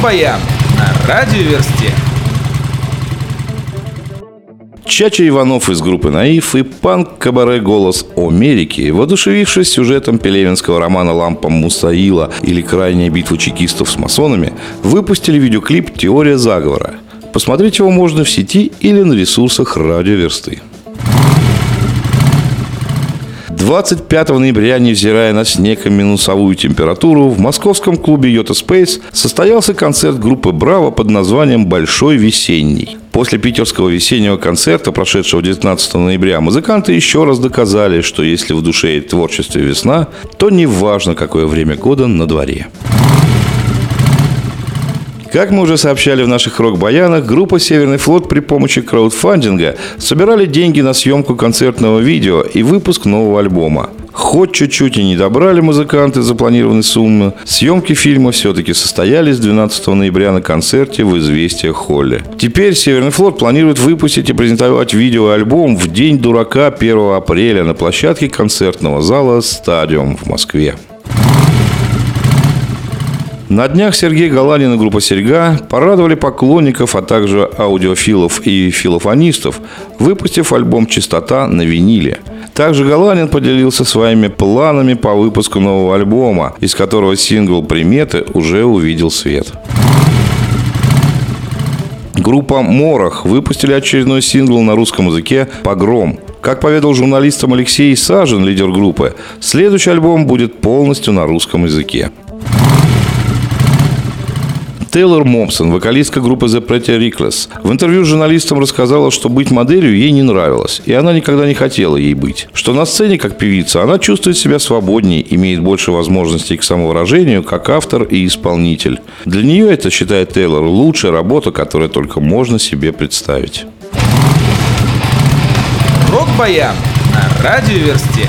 Рок-баян на радиоверсте. Чача Иванов из группы «Наив» и панк-кабаре «Голос Америки», воодушевившись сюжетом пелевинского романа «Лампа Мусаила» или «Крайняя битва чекистов с масонами», выпустили видеоклип «Теория заговора». Посмотреть его можно в сети или на ресурсах радиоверсты. 25 ноября, невзирая на снег и минусовую температуру, в московском клубе Йота Space состоялся концерт группы «Браво» под названием «Большой весенний». После питерского весеннего концерта, прошедшего 19 ноября, музыканты еще раз доказали, что если в душе и творчестве весна, то не важно, какое время года на дворе. Как мы уже сообщали в наших рок-баянах, группа «Северный флот» при помощи краудфандинга собирали деньги на съемку концертного видео и выпуск нового альбома. Хоть чуть-чуть и не добрали музыканты запланированной суммы, съемки фильма все-таки состоялись 12 ноября на концерте в «Известия Холле». Теперь «Северный флот» планирует выпустить и презентовать видеоальбом в День дурака 1 апреля на площадке концертного зала «Стадиум» в Москве. На днях Сергей Галанин и группа «Серьга» порадовали поклонников, а также аудиофилов и филофонистов, выпустив альбом «Чистота» на виниле. Также Галанин поделился своими планами по выпуску нового альбома, из которого сингл «Приметы» уже увидел свет. Группа «Морох» выпустили очередной сингл на русском языке «Погром». Как поведал журналистам Алексей Сажин, лидер группы, следующий альбом будет полностью на русском языке. Тейлор Момсон, вокалистка группы The Pretty Reckless, в интервью журналистам рассказала, что быть моделью ей не нравилось, и она никогда не хотела ей быть. Что на сцене, как певица, она чувствует себя свободнее, имеет больше возможностей к самовыражению, как автор и исполнитель. Для нее это, считает Тейлор, лучшая работа, которую только можно себе представить. Рок-баян на радиоверсте.